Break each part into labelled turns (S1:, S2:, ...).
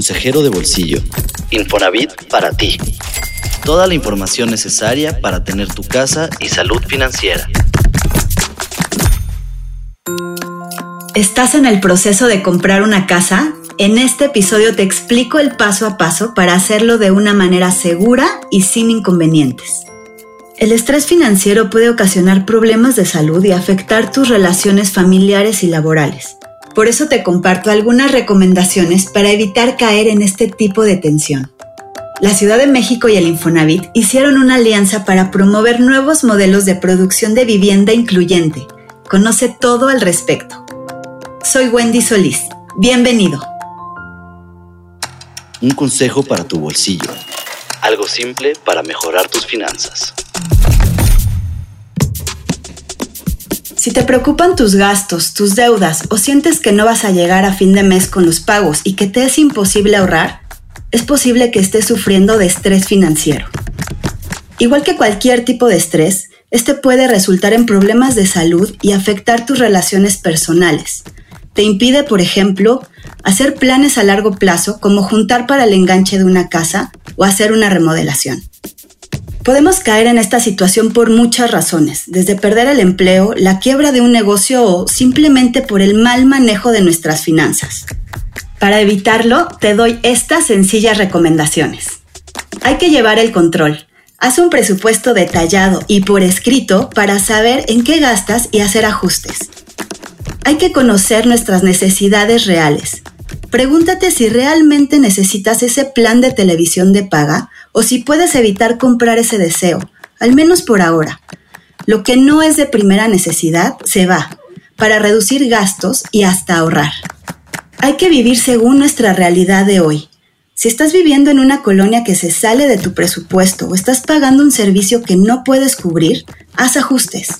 S1: consejero de bolsillo. Infonavit para ti. Toda la información necesaria para tener tu casa y salud financiera.
S2: ¿Estás en el proceso de comprar una casa? En este episodio te explico el paso a paso para hacerlo de una manera segura y sin inconvenientes. El estrés financiero puede ocasionar problemas de salud y afectar tus relaciones familiares y laborales. Por eso te comparto algunas recomendaciones para evitar caer en este tipo de tensión. La Ciudad de México y el Infonavit hicieron una alianza para promover nuevos modelos de producción de vivienda incluyente. Conoce todo al respecto. Soy Wendy Solís. Bienvenido.
S1: Un consejo para tu bolsillo. Algo simple para mejorar tus finanzas.
S2: Si te preocupan tus gastos, tus deudas o sientes que no vas a llegar a fin de mes con los pagos y que te es imposible ahorrar, es posible que estés sufriendo de estrés financiero. Igual que cualquier tipo de estrés, este puede resultar en problemas de salud y afectar tus relaciones personales. Te impide, por ejemplo, hacer planes a largo plazo como juntar para el enganche de una casa o hacer una remodelación. Podemos caer en esta situación por muchas razones, desde perder el empleo, la quiebra de un negocio o simplemente por el mal manejo de nuestras finanzas. Para evitarlo, te doy estas sencillas recomendaciones. Hay que llevar el control. Haz un presupuesto detallado y por escrito para saber en qué gastas y hacer ajustes. Hay que conocer nuestras necesidades reales. Pregúntate si realmente necesitas ese plan de televisión de paga o si puedes evitar comprar ese deseo, al menos por ahora. Lo que no es de primera necesidad se va, para reducir gastos y hasta ahorrar. Hay que vivir según nuestra realidad de hoy. Si estás viviendo en una colonia que se sale de tu presupuesto o estás pagando un servicio que no puedes cubrir, haz ajustes.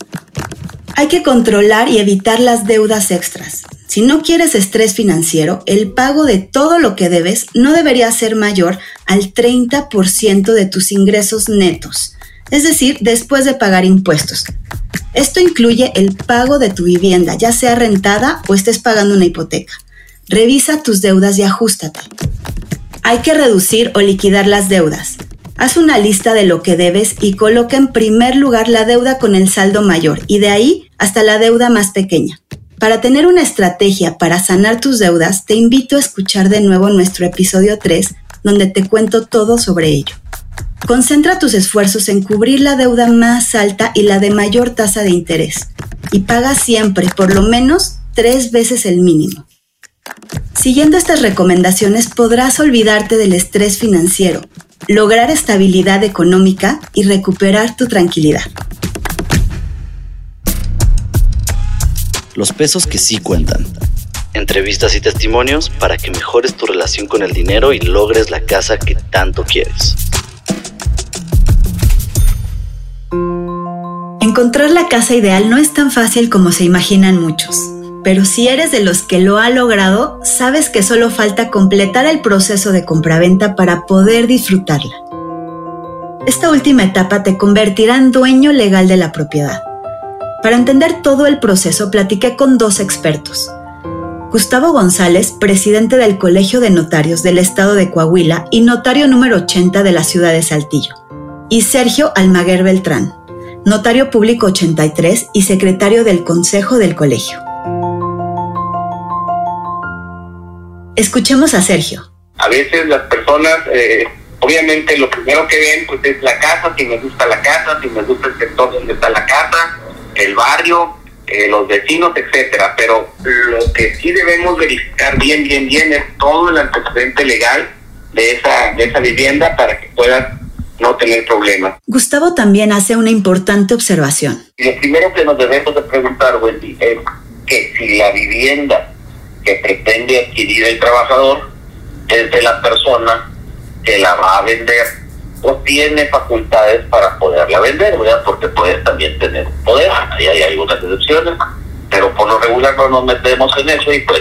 S2: Hay que controlar y evitar las deudas extras. Si no quieres estrés financiero, el pago de todo lo que debes no debería ser mayor al 30% de tus ingresos netos, es decir, después de pagar impuestos. Esto incluye el pago de tu vivienda, ya sea rentada o estés pagando una hipoteca. Revisa tus deudas y ajustate. Hay que reducir o liquidar las deudas. Haz una lista de lo que debes y coloca en primer lugar la deuda con el saldo mayor y de ahí hasta la deuda más pequeña. Para tener una estrategia para sanar tus deudas, te invito a escuchar de nuevo nuestro episodio 3, donde te cuento todo sobre ello. Concentra tus esfuerzos en cubrir la deuda más alta y la de mayor tasa de interés, y paga siempre por lo menos tres veces el mínimo. Siguiendo estas recomendaciones podrás olvidarte del estrés financiero, lograr estabilidad económica y recuperar tu tranquilidad.
S1: Los pesos que sí cuentan. Entrevistas y testimonios para que mejores tu relación con el dinero y logres la casa que tanto quieres.
S2: Encontrar la casa ideal no es tan fácil como se imaginan muchos, pero si eres de los que lo ha logrado, sabes que solo falta completar el proceso de compraventa para poder disfrutarla. Esta última etapa te convertirá en dueño legal de la propiedad para entender todo el proceso, platiqué con dos expertos. Gustavo González, presidente del Colegio de Notarios del Estado de Coahuila y notario número 80 de la ciudad de Saltillo. Y Sergio Almaguer Beltrán, notario público 83 y secretario del Consejo del Colegio. Escuchemos a Sergio.
S3: A veces las personas, eh, obviamente lo primero que ven pues, es la casa, si me gusta la casa, si me gusta el sector donde está la casa, el barrio, eh, los vecinos, etcétera. Pero lo que sí debemos verificar bien, bien, bien es todo el antecedente legal de esa, de esa vivienda para que puedan no tener problemas.
S2: Gustavo también hace una importante observación.
S3: Lo primero que nos debemos de preguntar, Wendy, es que si la vivienda que pretende adquirir el trabajador es de la persona que la va a vender o tiene facultades para poderla vender, ¿verdad? Porque puede también tener poder, ahí hay algunas excepciones, pero por lo regular no nos metemos en eso y pues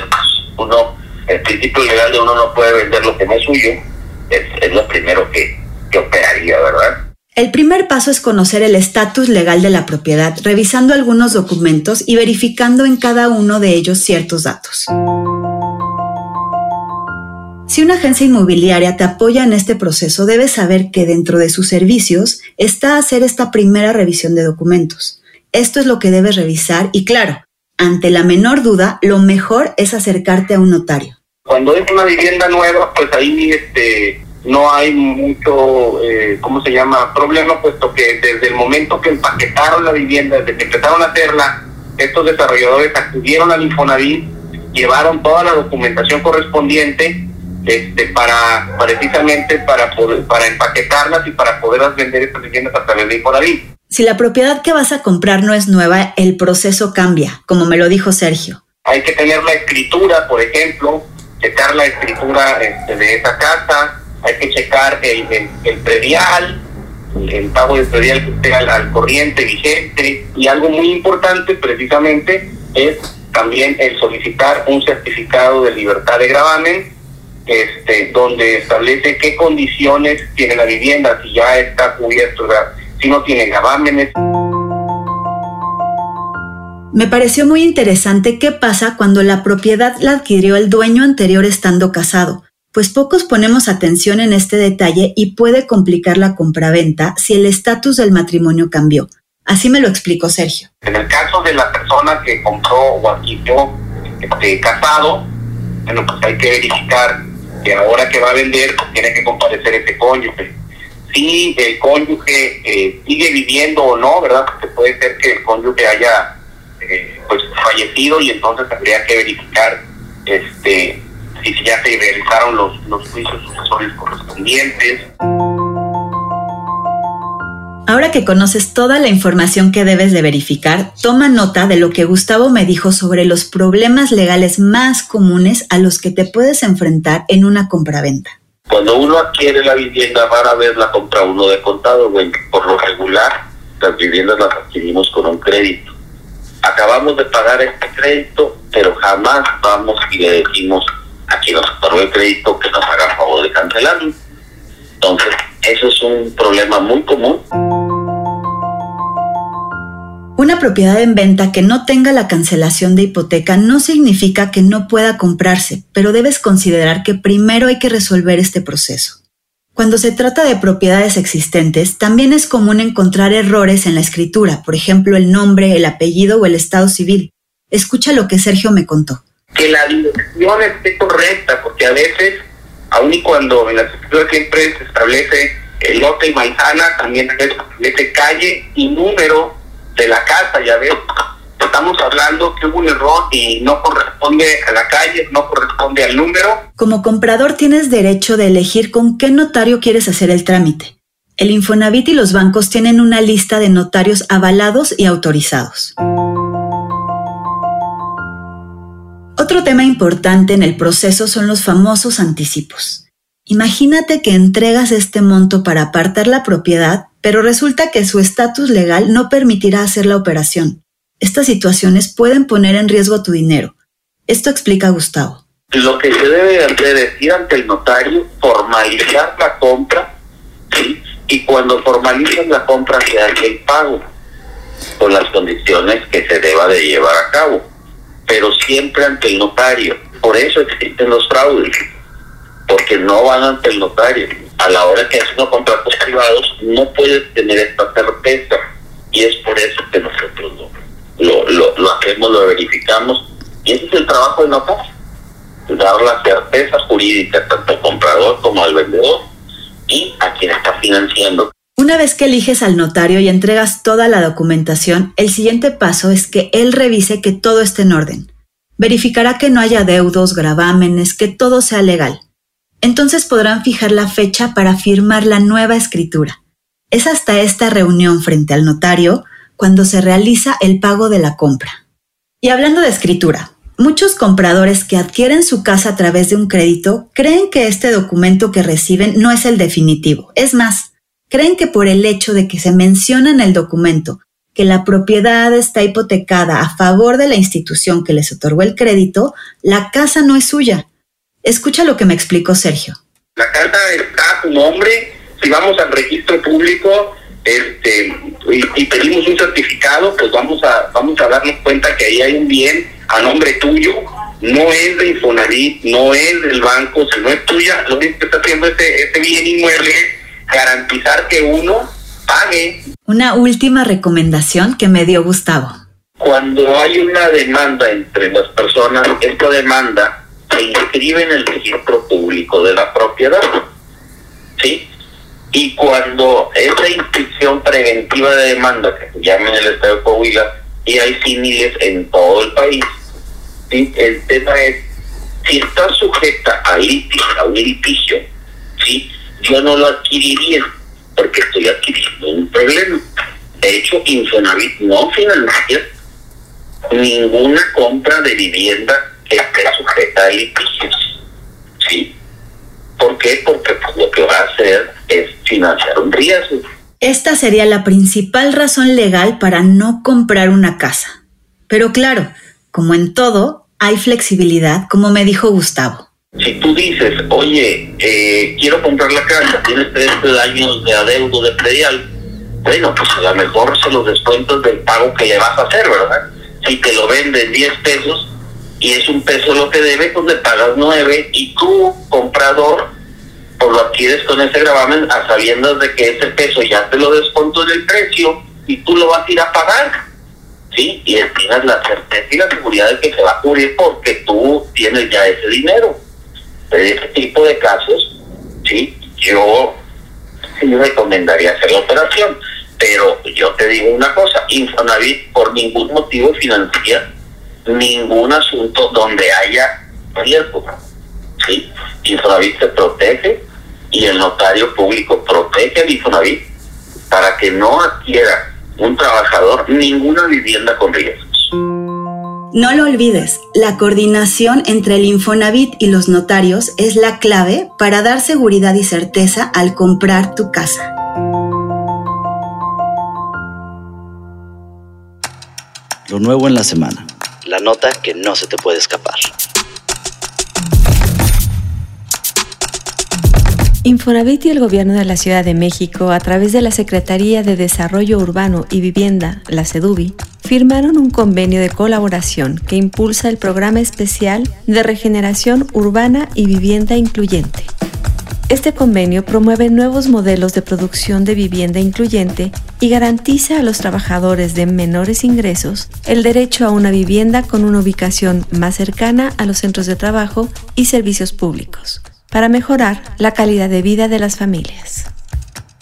S3: uno, el principio legal de uno no puede vender lo que no es suyo, es, lo primero que, que operaría, ¿verdad?
S2: El primer paso es conocer el estatus legal de la propiedad, revisando algunos documentos y verificando en cada uno de ellos ciertos datos. Si una agencia inmobiliaria te apoya en este proceso, debes saber que dentro de sus servicios está hacer esta primera revisión de documentos. Esto es lo que debes revisar y claro, ante la menor duda, lo mejor es acercarte a un notario.
S4: Cuando es una vivienda nueva, pues ahí este, no hay mucho, eh, ¿cómo se llama?, problema, puesto que desde el momento que empaquetaron la vivienda, desde que empezaron a hacerla, estos desarrolladores acudieron al Infonavit, llevaron toda la documentación correspondiente este, para precisamente para poder, para empaquetarlas y para poderlas vender estas viviendas a través de Infonavit.
S2: Si la propiedad que vas a comprar no es nueva, el proceso cambia, como me lo dijo Sergio.
S4: Hay que tener la escritura, por ejemplo, checar la escritura este, de esa casa, hay que checar el, el, predial, el pago del predial que esté al, corriente vigente y algo muy importante precisamente es también el solicitar un certificado de libertad de gravamen este, donde establece qué condiciones tiene la vivienda, si ya está cubierto, si no tiene gravámenes.
S2: Me pareció muy interesante qué pasa cuando la propiedad la adquirió el dueño anterior estando casado pues pocos ponemos atención en este detalle y puede complicar la compraventa si el estatus del matrimonio cambió. Así me lo explicó Sergio.
S4: En el caso de la persona que compró o adquirió este, casado, bueno, pues hay que verificar que ahora que va a vender, pues tiene que comparecer ese cónyuge. Si el cónyuge eh, sigue viviendo o no, ¿verdad? Porque puede ser que el cónyuge haya eh, pues fallecido y entonces tendría que verificar este si ya se realizaron los, los juicios sucesores correspondientes.
S2: Ahora que conoces toda la información que debes de verificar, toma nota de lo que Gustavo me dijo sobre los problemas legales más comunes a los que te puedes enfrentar en una compraventa.
S4: Cuando uno adquiere la vivienda, a vez la compra uno de contado, Por lo regular, las viviendas las adquirimos con un crédito. Acabamos de pagar este crédito, pero jamás vamos y le decimos aquí nos otorgó el crédito que nos haga favor de cancelarlo. Entonces, eso es un problema muy común.
S2: Una propiedad en venta que no tenga la cancelación de hipoteca no significa que no pueda comprarse, pero debes considerar que primero hay que resolver este proceso. Cuando se trata de propiedades existentes, también es común encontrar errores en la escritura, por ejemplo el nombre, el apellido o el estado civil. Escucha lo que Sergio me contó
S4: que la dirección esté correcta, porque a veces, aun y cuando en la escritura siempre se establece el lote y manzana, también se establece calle y número de la casa, ya ves, estamos hablando que hubo un error y no corresponde a la calle, no corresponde al número.
S2: Como comprador tienes derecho de elegir con qué notario quieres hacer el trámite. El Infonavit y los bancos tienen una lista de notarios avalados y autorizados. Otro tema importante en el proceso son los famosos anticipos. Imagínate que entregas este monto para apartar la propiedad, pero resulta que su estatus legal no permitirá hacer la operación. Estas situaciones pueden poner en riesgo tu dinero. Esto explica Gustavo.
S4: Lo que se debe hacer es ir ante el notario, formalizar la compra, y cuando formalizan la compra se hace el pago con las condiciones que se deba de llevar a cabo pero siempre ante el notario. Por eso existen los fraudes, porque no van ante el notario. A la hora que hacen contratos privados no puedes tener esta certeza y es por eso que nosotros lo, lo, lo, hacemos, lo verificamos y ese es el trabajo del notario, dar la certeza jurídica tanto al comprador como al vendedor y a quien está financiando.
S2: Una vez que eliges al notario y entregas toda la documentación, el siguiente paso es que él revise que todo esté en orden. Verificará que no haya deudos, gravámenes, que todo sea legal. Entonces podrán fijar la fecha para firmar la nueva escritura. Es hasta esta reunión frente al notario cuando se realiza el pago de la compra. Y hablando de escritura, muchos compradores que adquieren su casa a través de un crédito creen que este documento que reciben no es el definitivo. Es más, creen que por el hecho de que se menciona en el documento que la propiedad está hipotecada a favor de la institución que les otorgó el crédito, la casa no es suya. Escucha lo que me explicó Sergio.
S4: La casa está a tu nombre, si vamos al registro público este, y, pedimos un certificado, pues vamos a, vamos a darnos cuenta que ahí hay un bien a nombre tuyo
S3: no es de Infonavit, no es del banco, si no es tuya, lo único que está haciendo ese, ese bien inmueble es garantizar que uno pague.
S2: Una última recomendación que me dio Gustavo.
S3: Cuando hay una demanda entre las personas, esta demanda inscribe en el registro público de la propiedad. ¿Sí? Y cuando esa inscripción preventiva de demanda, que se llama en el Estado de Coahuila, y hay similes en todo el país, ¿sí? el tema es, si está sujeta a, litigio, un litigio, ¿sí? yo no lo adquiriría porque estoy adquiriendo un problema. De hecho, Infonavit no financia ninguna compra de vivienda que esté sujeta a litigios. ¿Sí? ¿Por qué? Porque pues, lo que va a hacer es financiar un riesgo.
S2: Esta sería la principal razón legal para no comprar una casa. Pero claro, como en todo, hay flexibilidad, como me dijo Gustavo.
S3: Si tú dices, oye, eh, quiero comprar la casa, tienes 30 años de adeudo de predial, bueno, pues a lo mejor se los descuentos del pago que le vas a hacer, ¿verdad? Si te lo venden 10 pesos y es un peso lo que debe, pues le pagas 9 y tú, comprador, pues lo adquieres con ese gravamen a sabiendas de que ese peso ya te lo descontó en el precio y tú lo vas a ir a pagar. ¿Sí? Y tienes la certeza y la seguridad de que se va a cubrir porque tú tienes ya ese dinero de este tipo de casos, sí, yo sí recomendaría hacer la operación. Pero yo te digo una cosa, Infonavit por ningún motivo financia ningún asunto donde haya riesgo. ¿sí? Infonavit se protege y el notario público protege al Infonavit para que no adquiera un trabajador ninguna vivienda con riesgo.
S2: No lo olvides, la coordinación entre el Infonavit y los notarios es la clave para dar seguridad y certeza al comprar tu casa.
S1: Lo nuevo en la semana. La nota que no se te puede escapar.
S5: Infonavit y el Gobierno de la Ciudad de México, a través de la Secretaría de Desarrollo Urbano y Vivienda, la CEDUBI, firmaron un convenio de colaboración que impulsa el Programa Especial de Regeneración Urbana y Vivienda Incluyente. Este convenio promueve nuevos modelos de producción de vivienda incluyente y garantiza a los trabajadores de menores ingresos el derecho a una vivienda con una ubicación más cercana a los centros de trabajo y servicios públicos, para mejorar la calidad de vida de las familias.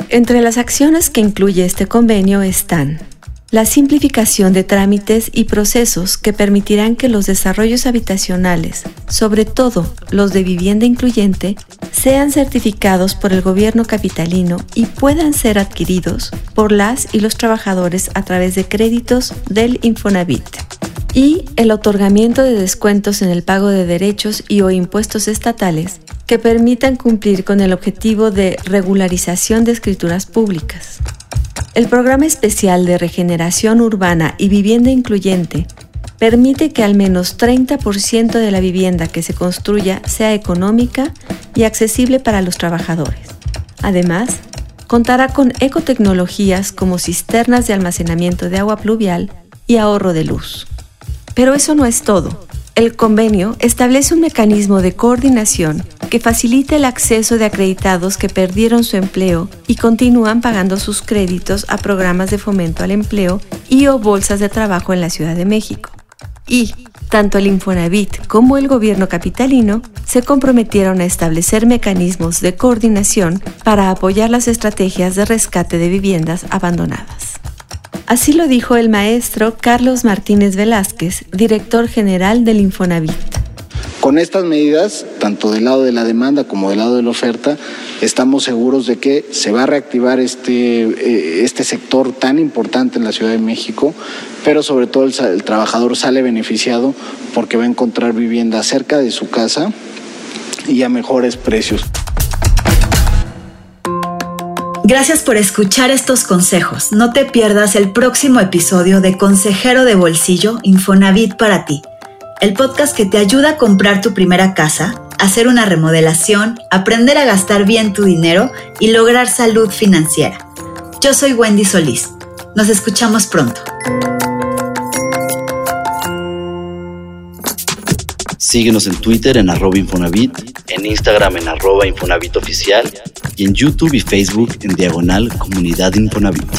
S5: Entre las acciones que incluye este convenio están la simplificación de trámites y procesos que permitirán que los desarrollos habitacionales, sobre todo los de vivienda incluyente, sean certificados por el gobierno capitalino y puedan ser adquiridos por las y los trabajadores a través de créditos del Infonavit. Y el otorgamiento de descuentos en el pago de derechos y o impuestos estatales que permitan cumplir con el objetivo de regularización de escrituras públicas. El Programa Especial de Regeneración Urbana y Vivienda Incluyente permite que al menos 30% de la vivienda que se construya sea económica y accesible para los trabajadores. Además, contará con ecotecnologías como cisternas de almacenamiento de agua pluvial y ahorro de luz. Pero eso no es todo. El convenio establece un mecanismo de coordinación que facilita el acceso de acreditados que perdieron su empleo y continúan pagando sus créditos a programas de fomento al empleo y o bolsas de trabajo en la Ciudad de México. Y tanto el Infonavit como el gobierno capitalino se comprometieron a establecer mecanismos de coordinación para apoyar las estrategias de rescate de viviendas abandonadas. Así lo dijo el maestro Carlos Martínez Velázquez, director general del Infonavit.
S6: Con estas medidas, tanto del lado de la demanda como del lado de la oferta, estamos seguros de que se va a reactivar este, eh, este sector tan importante en la Ciudad de México, pero sobre todo el, el trabajador sale beneficiado porque va a encontrar vivienda cerca de su casa y a mejores precios.
S2: Gracias por escuchar estos consejos. No te pierdas el próximo episodio de Consejero de Bolsillo Infonavit para ti, el podcast que te ayuda a comprar tu primera casa, hacer una remodelación, aprender a gastar bien tu dinero y lograr salud financiera. Yo soy Wendy Solís. Nos escuchamos pronto.
S1: Síguenos en Twitter en arroba Infonavit, en Instagram en arroba y en YouTube y Facebook en diagonal Comunidad Infonavit.